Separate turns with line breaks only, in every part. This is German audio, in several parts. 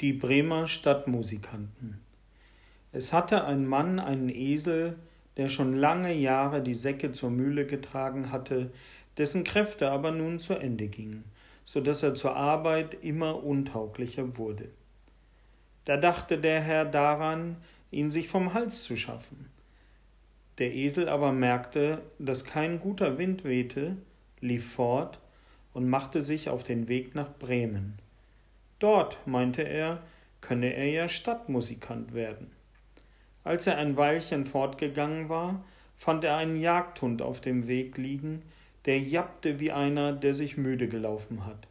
Die Bremer Stadtmusikanten. Es hatte ein Mann einen Esel, der schon lange Jahre die Säcke zur Mühle getragen hatte, dessen Kräfte aber nun zu Ende gingen, so dass er zur Arbeit immer untauglicher wurde. Da dachte der Herr daran, ihn sich vom Hals zu schaffen. Der Esel aber merkte, dass kein guter Wind wehte, lief fort und machte sich auf den Weg nach Bremen. Dort, meinte er, könne er ja Stadtmusikant werden. Als er ein Weilchen fortgegangen war, fand er einen Jagdhund auf dem Weg liegen, der jappte wie einer, der sich müde gelaufen hat.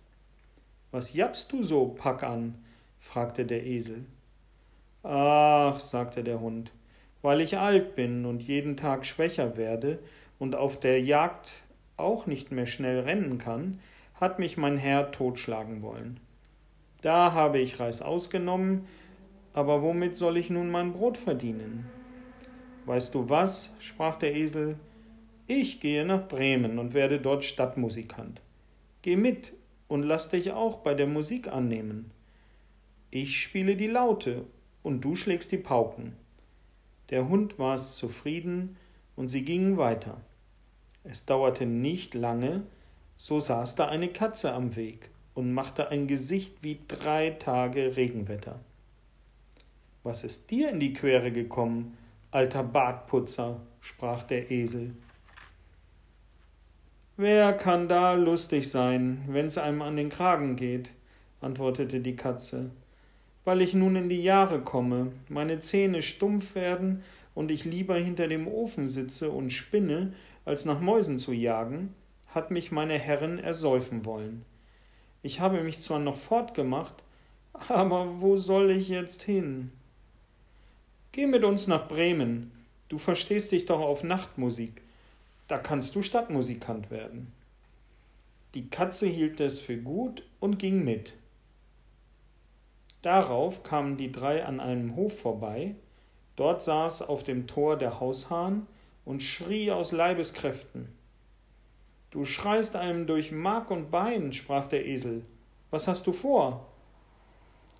Was jappst du so, Pack an? fragte der Esel. Ach, sagte der Hund, weil ich alt bin und jeden Tag schwächer werde und auf der Jagd auch nicht mehr schnell rennen kann, hat mich mein Herr totschlagen wollen. Da habe ich Reis ausgenommen, aber womit soll ich nun mein Brot verdienen? Weißt du was? sprach der Esel, ich gehe nach Bremen und werde dort Stadtmusikant. Geh mit und lass dich auch bei der Musik annehmen. Ich spiele die Laute und du schlägst die Pauken. Der Hund war es zufrieden und sie gingen weiter. Es dauerte nicht lange, so saß da eine Katze am Weg und machte ein Gesicht wie drei Tage Regenwetter. Was ist dir in die Quere gekommen, alter Bartputzer? sprach der Esel. Wer kann da lustig sein, wenn's einem an den Kragen geht? antwortete die Katze. Weil ich nun in die Jahre komme, meine Zähne stumpf werden und ich lieber hinter dem Ofen sitze und spinne, als nach Mäusen zu jagen, hat mich meine Herren ersäufen wollen. Ich habe mich zwar noch fortgemacht, aber wo soll ich jetzt hin? Geh mit uns nach Bremen. Du verstehst dich doch auf Nachtmusik. Da kannst du Stadtmusikant werden. Die Katze hielt es für gut und ging mit. Darauf kamen die drei an einem Hof vorbei. Dort saß auf dem Tor der Haushahn und schrie aus Leibeskräften. Du schreist einem durch Mark und Bein, sprach der Esel. Was hast du vor?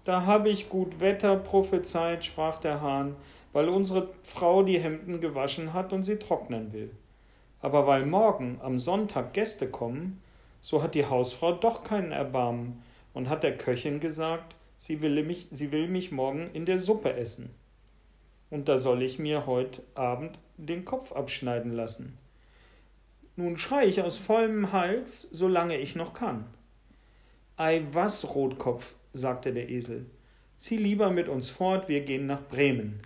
Da habe ich gut Wetter prophezeit, sprach der Hahn, weil unsere Frau die Hemden gewaschen hat und sie trocknen will. Aber weil morgen am Sonntag Gäste kommen, so hat die Hausfrau doch keinen Erbarmen und hat der Köchin gesagt, sie will mich, sie will mich morgen in der Suppe essen. Und da soll ich mir heut Abend den Kopf abschneiden lassen. Nun schrei ich aus vollem Hals, solange ich noch kann. Ei was, Rotkopf, sagte der Esel, zieh lieber mit uns fort, wir gehen nach Bremen.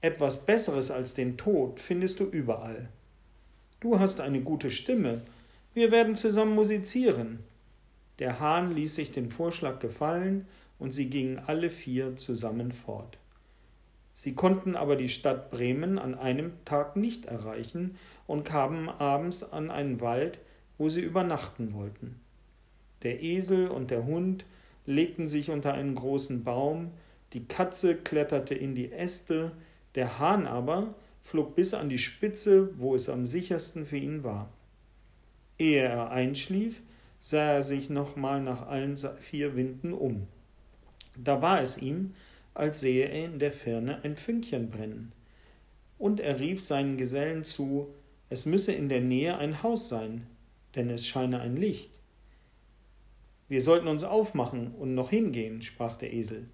Etwas Besseres als den Tod findest du überall. Du hast eine gute Stimme, wir werden zusammen musizieren. Der Hahn ließ sich den Vorschlag gefallen, und sie gingen alle vier zusammen fort. Sie konnten aber die Stadt Bremen an einem Tag nicht erreichen und kamen abends an einen Wald, wo sie übernachten wollten. Der Esel und der Hund legten sich unter einen großen Baum, die Katze kletterte in die Äste, der Hahn aber flog bis an die Spitze, wo es am sichersten für ihn war. Ehe er einschlief, sah er sich nochmal nach allen vier Winden um. Da war es ihm, als sehe er in der Ferne ein Fünkchen brennen. Und er rief seinen Gesellen zu, es müsse in der Nähe ein Haus sein, denn es scheine ein Licht. Wir sollten uns aufmachen und noch hingehen, sprach der Esel,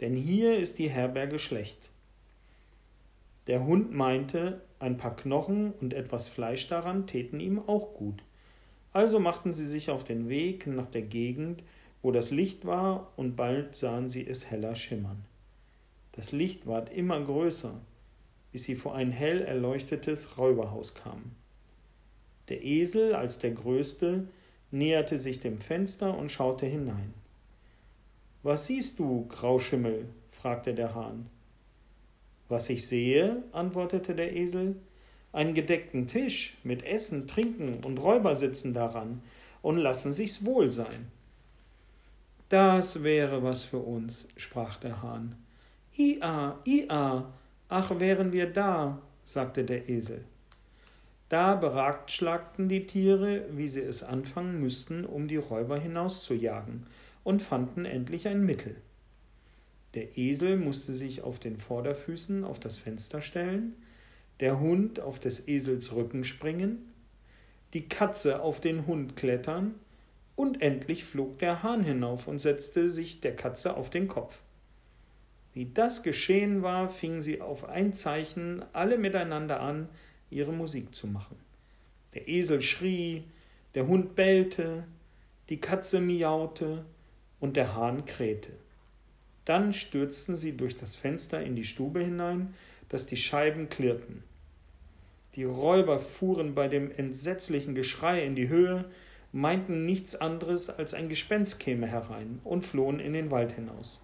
denn hier ist die Herberge schlecht. Der Hund meinte, ein paar Knochen und etwas Fleisch daran täten ihm auch gut. Also machten sie sich auf den Weg nach der Gegend, wo das Licht war, und bald sahen sie es heller schimmern. Das Licht ward immer größer, bis sie vor ein hell erleuchtetes Räuberhaus kamen. Der Esel als der Größte näherte sich dem Fenster und schaute hinein. Was siehst du, Grauschimmel? fragte der Hahn. Was ich sehe, antwortete der Esel, einen gedeckten Tisch mit Essen, Trinken und Räuber sitzen daran und lassen sich's wohl sein. Das wäre was für uns, sprach der Hahn. Ia, ia, ach wären wir da, sagte der Esel. Da beratschlagten die Tiere, wie sie es anfangen müssten, um die Räuber hinauszujagen, und fanden endlich ein Mittel. Der Esel musste sich auf den Vorderfüßen auf das Fenster stellen, der Hund auf des Esels Rücken springen, die Katze auf den Hund klettern und endlich flog der Hahn hinauf und setzte sich der Katze auf den Kopf. Wie das geschehen war, fingen sie auf ein Zeichen alle miteinander an, ihre Musik zu machen. Der Esel schrie, der Hund bellte, die Katze miaute und der Hahn krähte. Dann stürzten sie durch das Fenster in die Stube hinein, dass die Scheiben klirrten. Die Räuber fuhren bei dem entsetzlichen Geschrei in die Höhe, meinten nichts anderes als ein Gespenst käme herein und flohen in den Wald hinaus.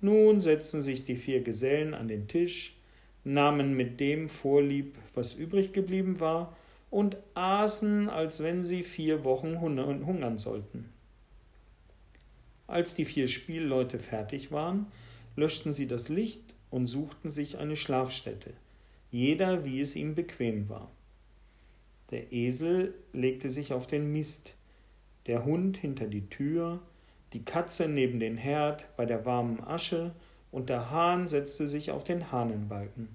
Nun setzten sich die vier Gesellen an den Tisch, nahmen mit dem Vorlieb, was übrig geblieben war, und aßen, als wenn sie vier Wochen hungern sollten. Als die vier Spielleute fertig waren, löschten sie das Licht und suchten sich eine Schlafstätte, jeder wie es ihm bequem war. Der Esel legte sich auf den Mist, der Hund hinter die Tür, die Katze neben den Herd bei der warmen Asche und der Hahn setzte sich auf den Hahnenbalken.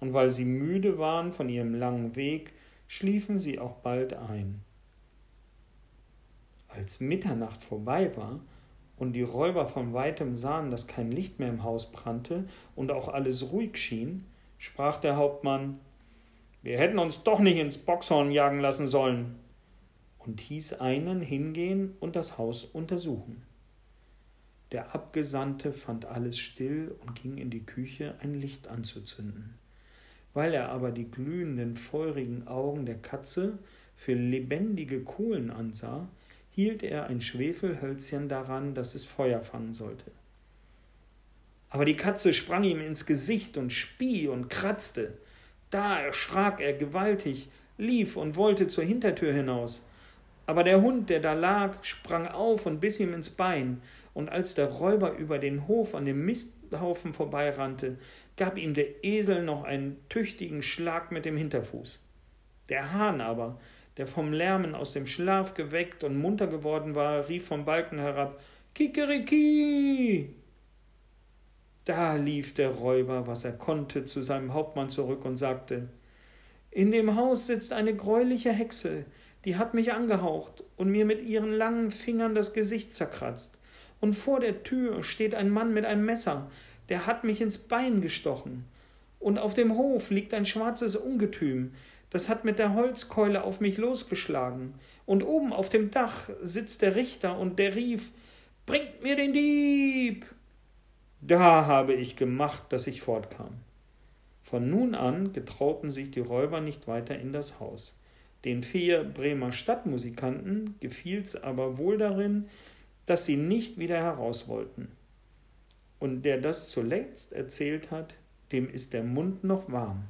Und weil sie müde waren von ihrem langen Weg, schliefen sie auch bald ein. Als Mitternacht vorbei war und die Räuber von weitem sahen, dass kein Licht mehr im Haus brannte und auch alles ruhig schien, sprach der Hauptmann Wir hätten uns doch nicht ins Boxhorn jagen lassen sollen und hieß einen hingehen und das Haus untersuchen. Der Abgesandte fand alles still und ging in die Küche, ein Licht anzuzünden. Weil er aber die glühenden, feurigen Augen der Katze für lebendige Kohlen ansah, hielt er ein Schwefelhölzchen daran, dass es Feuer fangen sollte. Aber die Katze sprang ihm ins Gesicht und spie und kratzte. Da erschrak er gewaltig, lief und wollte zur Hintertür hinaus. Aber der Hund, der da lag, sprang auf und biss ihm ins Bein, und als der Räuber über den Hof an dem Misthaufen vorbeirannte, gab ihm der Esel noch einen tüchtigen Schlag mit dem Hinterfuß. Der Hahn aber, der vom Lärmen aus dem Schlaf geweckt und munter geworden war, rief vom Balken herab Kikeriki. Da lief der Räuber, was er konnte, zu seinem Hauptmann zurück und sagte In dem Haus sitzt eine greuliche Hexe, die hat mich angehaucht und mir mit ihren langen Fingern das Gesicht zerkratzt. Und vor der Tür steht ein Mann mit einem Messer, der hat mich ins Bein gestochen. Und auf dem Hof liegt ein schwarzes Ungetüm, das hat mit der Holzkeule auf mich losgeschlagen. Und oben auf dem Dach sitzt der Richter und der rief Bringt mir den Dieb. Da habe ich gemacht, dass ich fortkam. Von nun an getrauten sich die Räuber nicht weiter in das Haus. Den vier Bremer Stadtmusikanten gefiel's aber wohl darin, dass sie nicht wieder heraus wollten. Und der das zuletzt erzählt hat, dem ist der Mund noch warm.